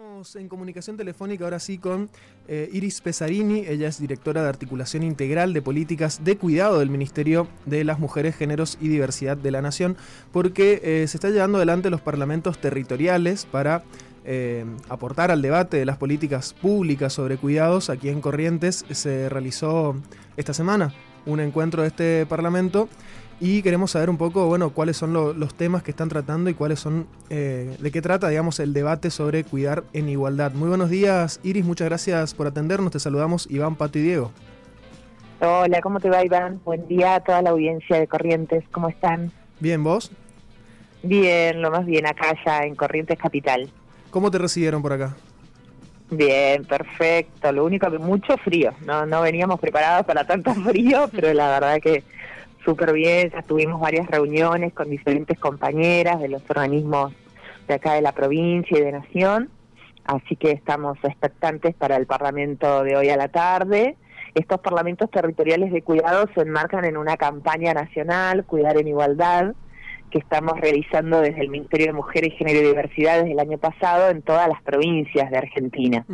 Estamos en comunicación telefónica ahora sí con eh, Iris Pesarini, ella es directora de articulación integral de políticas de cuidado del Ministerio de las Mujeres, Géneros y Diversidad de la Nación, porque eh, se está llevando adelante los parlamentos territoriales para eh, aportar al debate de las políticas públicas sobre cuidados. Aquí en Corrientes se realizó esta semana un encuentro de este parlamento y queremos saber un poco, bueno, cuáles son los temas que están tratando y cuáles son, eh, de qué trata, digamos, el debate sobre cuidar en igualdad. Muy buenos días, Iris, muchas gracias por atendernos. Te saludamos, Iván, Pato y Diego. Hola, ¿cómo te va, Iván? Buen día a toda la audiencia de Corrientes, ¿cómo están? Bien, ¿vos? Bien, lo más bien, acá ya en Corrientes Capital. ¿Cómo te recibieron por acá? Bien, perfecto. Lo único que mucho frío. No, no veníamos preparados para tanto frío, pero la verdad que súper bien, ya tuvimos varias reuniones con diferentes compañeras de los organismos de acá de la provincia y de Nación, así que estamos expectantes para el Parlamento de hoy a la tarde. Estos parlamentos territoriales de cuidado se enmarcan en una campaña nacional, Cuidar en Igualdad, que estamos realizando desde el Ministerio de Mujeres, Género y Diversidad desde el año pasado en todas las provincias de Argentina.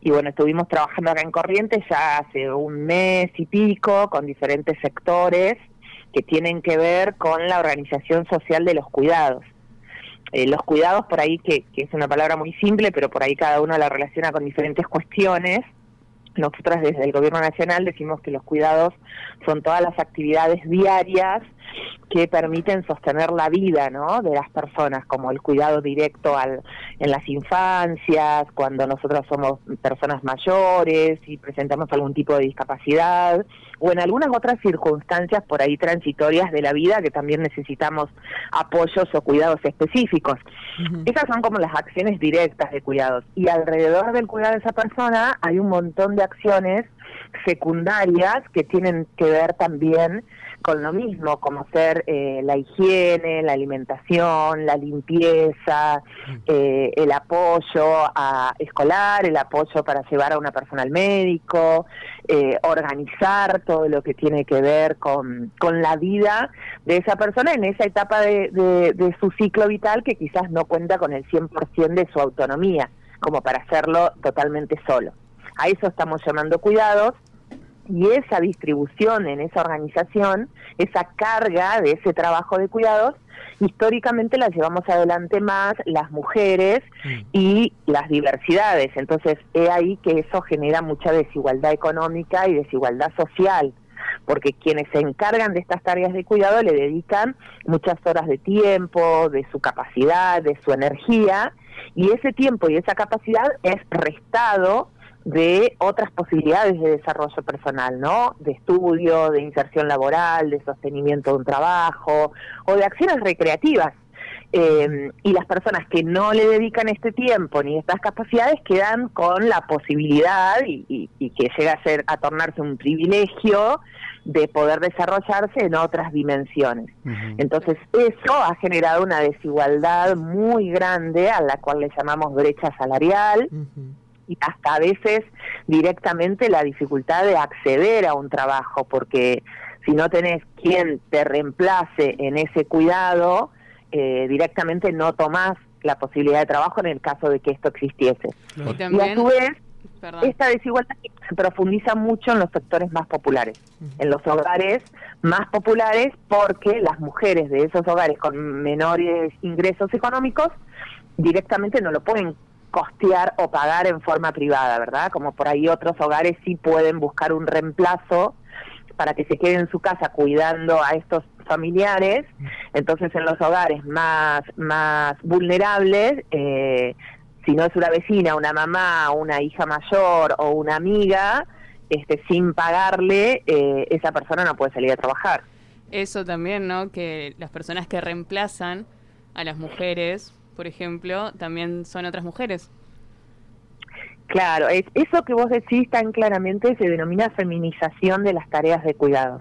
Y bueno, estuvimos trabajando acá en Corrientes ya hace un mes y pico con diferentes sectores que tienen que ver con la organización social de los cuidados. Eh, los cuidados, por ahí, que, que es una palabra muy simple, pero por ahí cada uno la relaciona con diferentes cuestiones, nosotras desde el Gobierno Nacional decimos que los cuidados son todas las actividades diarias que permiten sostener la vida ¿no? de las personas, como el cuidado directo al, en las infancias, cuando nosotros somos personas mayores y presentamos algún tipo de discapacidad, o en algunas otras circunstancias por ahí transitorias de la vida que también necesitamos apoyos o cuidados específicos. Esas son como las acciones directas de cuidados. Y alrededor del cuidado de esa persona hay un montón de acciones secundarias que tienen que ver también con lo mismo, como ser eh, la higiene, la alimentación, la limpieza, mm. eh, el apoyo a escolar, el apoyo para llevar a una persona al médico, eh, organizar todo lo que tiene que ver con, con la vida de esa persona en esa etapa de, de su ciclo vital que quizás no cuenta con el 100% de su autonomía, como para hacerlo totalmente solo. A eso estamos llamando cuidados y esa distribución en esa organización, esa carga de ese trabajo de cuidados, históricamente la llevamos adelante más las mujeres mm. y las diversidades. Entonces, he ahí que eso genera mucha desigualdad económica y desigualdad social, porque quienes se encargan de estas tareas de cuidado le dedican muchas horas de tiempo, de su capacidad, de su energía, y ese tiempo y esa capacidad es restado de otras posibilidades de desarrollo personal, ¿no? De estudio, de inserción laboral, de sostenimiento de un trabajo o de acciones recreativas. Eh, y las personas que no le dedican este tiempo ni estas capacidades quedan con la posibilidad y, que llega a ser a tornarse un privilegio de poder desarrollarse en otras dimensiones. Entonces eso ha generado una desigualdad muy grande a la cual le llamamos brecha salarial y hasta a veces directamente la dificultad de acceder a un trabajo, porque si no tenés quien te reemplace en ese cuidado, eh, directamente no tomás la posibilidad de trabajo en el caso de que esto existiese. Y, a su vez, esta desigualdad se profundiza mucho en los sectores más populares, en los hogares más populares, porque las mujeres de esos hogares con menores ingresos económicos directamente no lo pueden costear o pagar en forma privada, ¿verdad? Como por ahí otros hogares sí pueden buscar un reemplazo para que se quede en su casa cuidando a estos familiares. Entonces, en los hogares más, más vulnerables, eh, si no es una vecina, una mamá, una hija mayor o una amiga, este, sin pagarle, eh, esa persona no puede salir a trabajar. Eso también, ¿no? Que las personas que reemplazan a las mujeres por ejemplo, también son otras mujeres. Claro, es, eso que vos decís tan claramente se denomina feminización de las tareas de cuidados,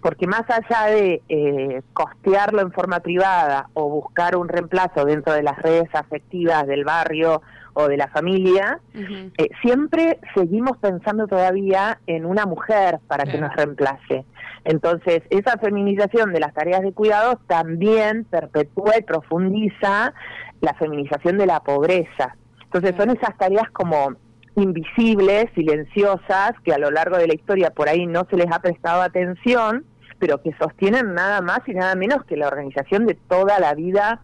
porque más allá de eh, costearlo en forma privada o buscar un reemplazo dentro de las redes afectivas del barrio o de la familia, eh, siempre seguimos pensando todavía en una mujer para que nos reemplace. Entonces, esa feminización de las tareas de cuidados también perpetúa y profundiza la feminización de la pobreza. Entonces son esas tareas como invisibles, silenciosas, que a lo largo de la historia por ahí no se les ha prestado atención, pero que sostienen nada más y nada menos que la organización de toda la vida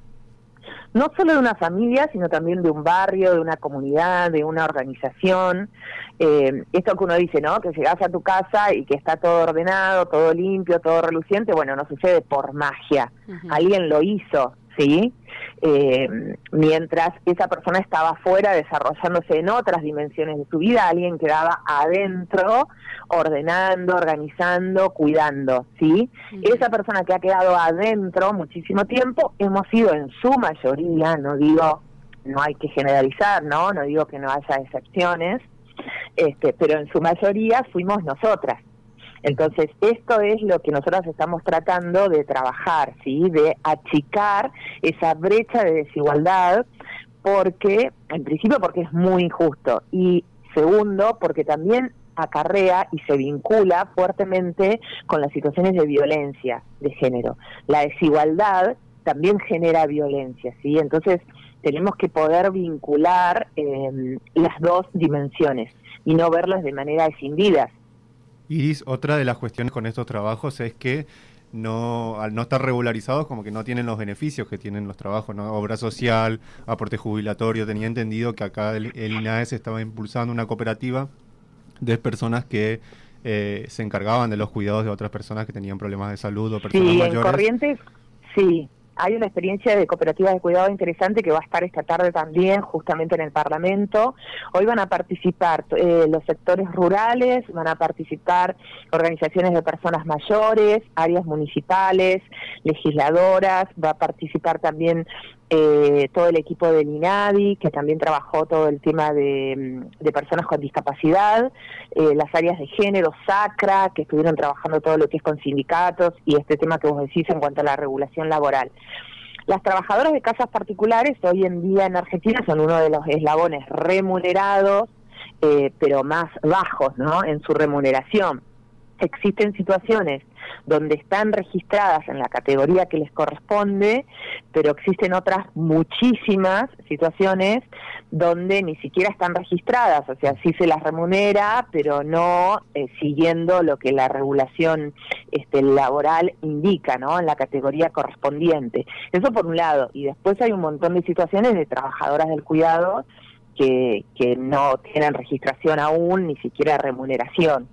no solo de una familia, sino también de un barrio, de una comunidad, de una organización. Eh, esto que uno dice, ¿no? Que llegas a tu casa y que está todo ordenado, todo limpio, todo reluciente, bueno, no sucede por magia. Alguien lo hizo, ¿sí? Eh, mientras esa persona estaba afuera desarrollándose en otras dimensiones de su vida, alguien quedaba adentro ordenando, organizando, cuidando, ¿sí? Esa persona que ha quedado adentro muchísimo tiempo, hemos sido en su mayoría, no digo, no hay que generalizar, ¿no? No digo que no haya excepciones, este, pero en su mayoría fuimos nosotras. Entonces, esto es lo que nosotros estamos tratando de trabajar, ¿sí? De achicar esa brecha de desigualdad, porque, en principio, porque es muy injusto. Y segundo, porque también acarrea y se vincula fuertemente con las situaciones de violencia de género. La desigualdad también genera violencia, ¿sí? Entonces, tenemos que poder vincular eh, las dos dimensiones y no verlas de manera escindidas. Iris, otra de las cuestiones con estos trabajos es que no, al no estar regularizados, como que no tienen los beneficios que tienen los trabajos, ¿no? Obra social, aporte jubilatorio. Tenía entendido que acá el, INAES estaba impulsando una cooperativa de personas que eh, se encargaban de los cuidados de otras personas que tenían problemas de salud o personas mayores. En Corrientes, sí, hay una experiencia de cooperativas de cuidado interesante que va a estar esta tarde también, justamente en el Parlamento. Hoy van a participar eh, los sectores rurales, van a participar organizaciones de personas mayores, áreas municipales, legisladoras, va a participar también eh, todo el equipo del INADI, que también trabajó todo el tema de, mm, personas con discapacidad, eh, las áreas de género, SACRA, que estuvieron trabajando todo lo que es con sindicatos y este tema que vos decís en cuanto a la regulación laboral. Las trabajadoras de casas particulares hoy en día en Argentina son uno de los eslabones remunerados, eh, pero más bajos ¿no? en su remuneración existen situaciones donde están registradas en la categoría que les corresponde, pero existen otras muchísimas situaciones donde ni siquiera están registradas, o sea, sí se las remunera, pero no eh, siguiendo lo que la regulación este, laboral indica, ¿no? En la categoría correspondiente. Eso por un lado. Y después hay un montón de situaciones de trabajadoras del cuidado que, que no tienen registración aún, ni siquiera remuneración,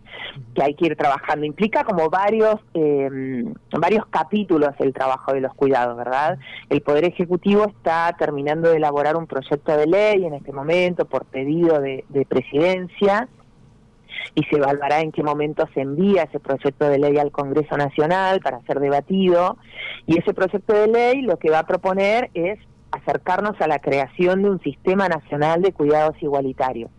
que hay que ir trabajando. Implica como varios, eh, varios capítulos el trabajo de los cuidados, ¿verdad? El Poder Ejecutivo está terminando de elaborar un proyecto de ley en este momento por pedido de, de presidencia y se evaluará en qué momento se envía ese proyecto de ley al Congreso Nacional para ser debatido. Y ese proyecto de ley lo que va a proponer es acercarnos a la creación de un sistema nacional de cuidados igualitarios.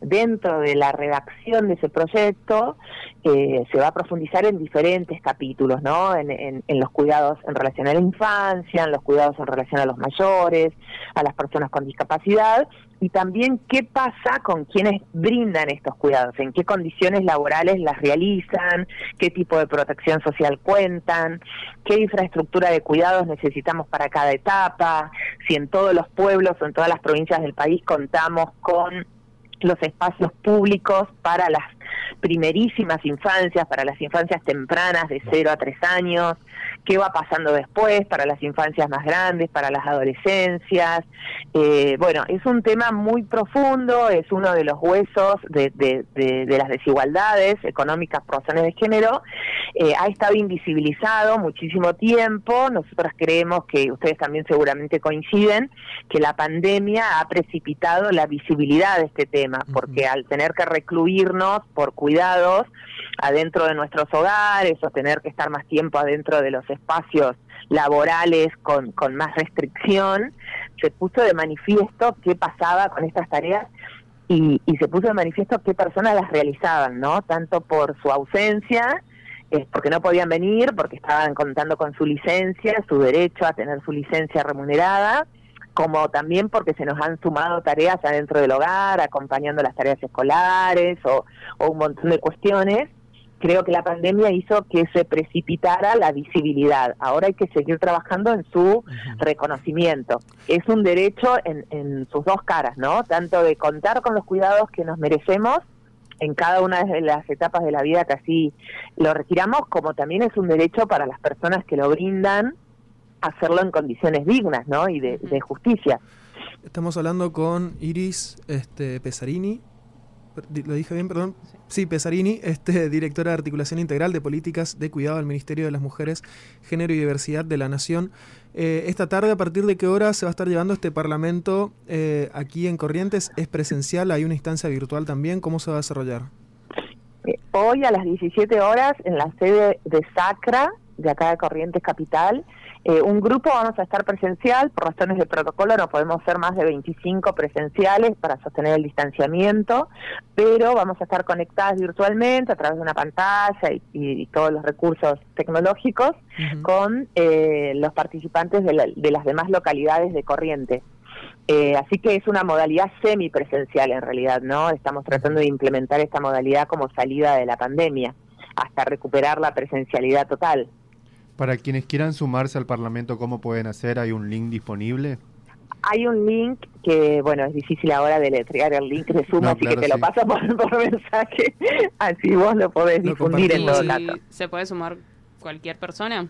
Dentro de la redacción de ese proyecto eh, se va a profundizar en diferentes capítulos, ¿no? En, los cuidados en relación a la infancia, en los cuidados en relación a los mayores, a las personas con discapacidad y también qué pasa con quienes brindan estos cuidados, en qué condiciones laborales las realizan, qué tipo de protección social cuentan, qué infraestructura de cuidados necesitamos para cada etapa, si en todos los pueblos o en todas las provincias del país contamos con los espacios públicos para las primerísimas infancias, para las infancias tempranas de 0 a 3 años, qué va pasando después para las infancias más grandes, para las adolescencias. Eh, bueno, es un tema muy profundo, es uno de los huesos de, las desigualdades económicas por razones de género. Eh, ha estado invisibilizado muchísimo tiempo. Nosotros creemos que ustedes también seguramente coinciden que la pandemia ha precipitado la visibilidad de este tema, porque al tener que recluirnos por cuidados adentro de nuestros hogares o tener que estar más tiempo adentro de los espacios laborales con, con más restricción, se puso de manifiesto qué pasaba con estas tareas y, y se puso de manifiesto qué personas las realizaban, ¿no? Tanto por su ausencia, eh, porque no podían venir, porque estaban contando con su licencia, su derecho a tener su licencia remunerada, como también porque se nos han sumado tareas adentro del hogar, acompañando las tareas escolares o, o un montón de cuestiones creo que la pandemia hizo que se precipitara la visibilidad. Ahora hay que seguir trabajando en su reconocimiento. Es un derecho en, en sus dos caras, ¿no? Tanto de contar con los cuidados que nos merecemos en cada una de las etapas de la vida que así lo retiramos, como también es un derecho para las personas que lo brindan hacerlo en condiciones dignas, ¿no? Y de, de justicia. Estamos hablando con Iris este, Pesarini, ¿Lo dije bien, perdón? Sí, Pesarini, este, directora de Articulación Integral de Políticas de Cuidado del Ministerio de las Mujeres, Género y Diversidad de la Nación. Eh, esta tarde, ¿a partir de qué hora se va a estar llevando este Parlamento eh, aquí en Corrientes? ¿Es presencial? ¿Hay una instancia virtual también? ¿Cómo se va a desarrollar? Eh, hoy a las 17 horas en la sede de Sacra, de acá de Corrientes Capital, eh, un grupo vamos a estar presencial, por razones de protocolo no podemos ser más de 25 presenciales para sostener el distanciamiento, pero vamos a estar conectadas virtualmente a través de una pantalla y, todos los recursos tecnológicos con eh, los participantes de, las demás localidades de Corrientes. Eh, así que es una modalidad semipresencial en realidad, ¿no? Estamos tratando de implementar esta modalidad como salida de la pandemia, hasta recuperar la presencialidad total. Para quienes quieran sumarse al Parlamento, ¿cómo pueden hacer? ¿Hay un link disponible? Hay un link que, bueno, es difícil ahora de letrear el link de Suma, así que te lo paso por, mensaje, así vos lo podés difundir en todo caso. ¿Se puede sumar cualquier persona?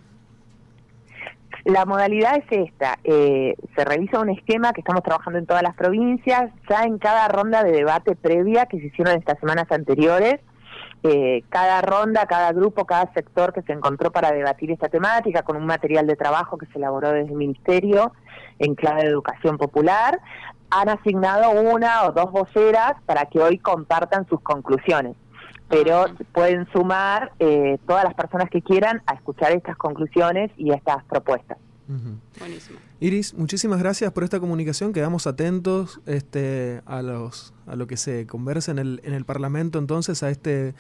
La modalidad es esta, eh, se revisa un esquema que estamos trabajando en todas las provincias, ya en cada ronda de debate previa que se hicieron estas semanas anteriores, eh, cada ronda, cada grupo, cada sector que se encontró para debatir esta temática con un material de trabajo que se elaboró desde el Ministerio en clave de educación popular, han asignado una o dos voceras para que hoy compartan sus conclusiones. Pero pueden sumar eh, todas las personas que quieran a escuchar estas conclusiones y estas propuestas. Buenísimo. Iris, muchísimas gracias por esta comunicación. Quedamos atentos este, a, los, a lo que se conversa en el, en el Parlamento entonces, a este...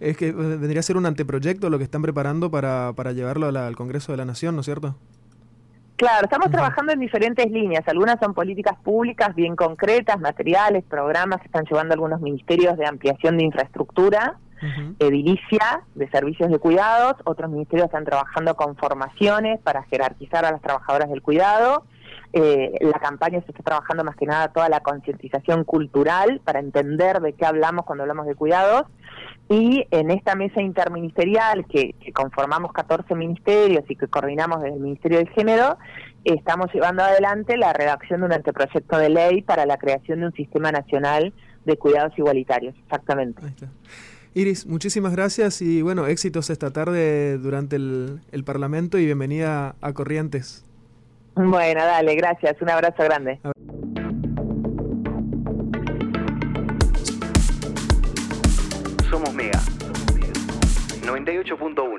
Es que vendría a ser un anteproyecto lo que están preparando para, para llevarlo al Congreso de la Nación, ¿no es cierto? Claro, estamos trabajando en diferentes líneas. Algunas son políticas públicas bien concretas, materiales, programas que están llevando algunos ministerios de ampliación de infraestructura edilicia de servicios de cuidados, otros ministerios están trabajando con formaciones para jerarquizar a las trabajadoras del cuidado. Eh, la campaña se está trabajando más que nada toda la concientización cultural para entender de qué hablamos cuando hablamos de cuidados. Y en esta mesa interministerial que, que conformamos 14 ministerios y que coordinamos desde el Ministerio del Género, estamos llevando adelante la redacción de un anteproyecto de ley para la creación de un sistema nacional de cuidados igualitarios. Exactamente. Iris, muchísimas gracias y bueno, éxitos esta tarde durante el, Parlamento y bienvenida a Corrientes. Bueno, dale, gracias. Un abrazo grande. Somos Mega 98.1